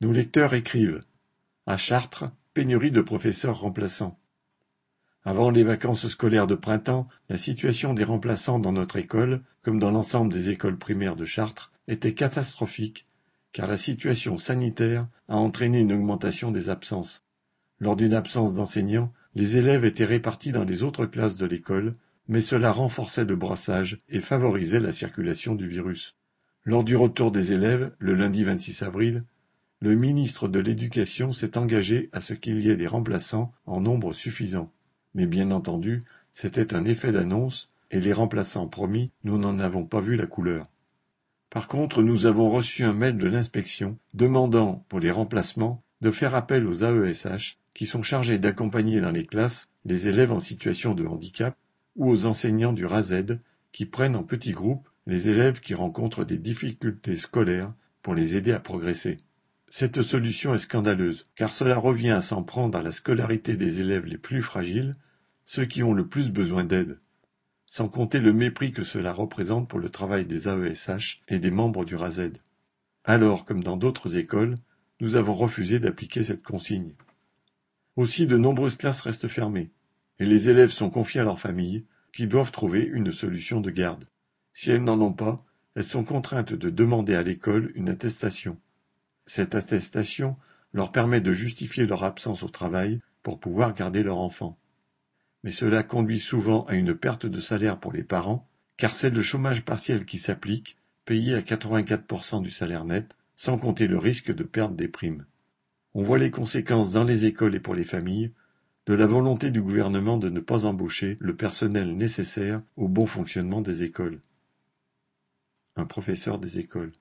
Nos lecteurs écrivent: À Chartres, pénurie de professeurs remplaçants. Avant les vacances scolaires de printemps, la situation des remplaçants dans notre école, comme dans l'ensemble des écoles primaires de Chartres, était catastrophique, car la situation sanitaire a entraîné une augmentation des absences. Lors d'une absence d'enseignants, les élèves étaient répartis dans les autres classes de l'école, mais cela renforçait le brassage et favorisait la circulation du virus. Lors du retour des élèves, le lundi 26 avril, le ministre de l'Éducation s'est engagé à ce qu'il y ait des remplaçants en nombre suffisant. Mais bien entendu, c'était un effet d'annonce, et les remplaçants promis, nous n'en avons pas vu la couleur. Par contre, nous avons reçu un mail de l'inspection demandant, pour les remplacements, de faire appel aux AESH, qui sont chargés d'accompagner dans les classes les élèves en situation de handicap, ou aux enseignants du RASED, qui prennent en petits groupes les élèves qui rencontrent des difficultés scolaires pour les aider à progresser. Cette solution est scandaleuse, car cela revient à s'en prendre à la scolarité des élèves les plus fragiles, ceux qui ont le plus besoin d'aide, sans compter le mépris que cela représente pour le travail des AESH et des membres du RASED. Alors, comme dans d'autres écoles, nous avons refusé d'appliquer cette consigne. Aussi de nombreuses classes restent fermées, et les élèves sont confiés à leurs familles, qui doivent trouver une solution de garde. Si elles n'en ont pas, elles sont contraintes de demander à l'école une attestation. Cette attestation leur permet de justifier leur absence au travail pour pouvoir garder leur enfant. Mais cela conduit souvent à une perte de salaire pour les parents, car c'est le chômage partiel qui s'applique, payé à 84% du salaire net, sans compter le risque de perte des primes. On voit les conséquences dans les écoles et pour les familles de la volonté du gouvernement de ne pas embaucher le personnel nécessaire au bon fonctionnement des écoles un professeur des écoles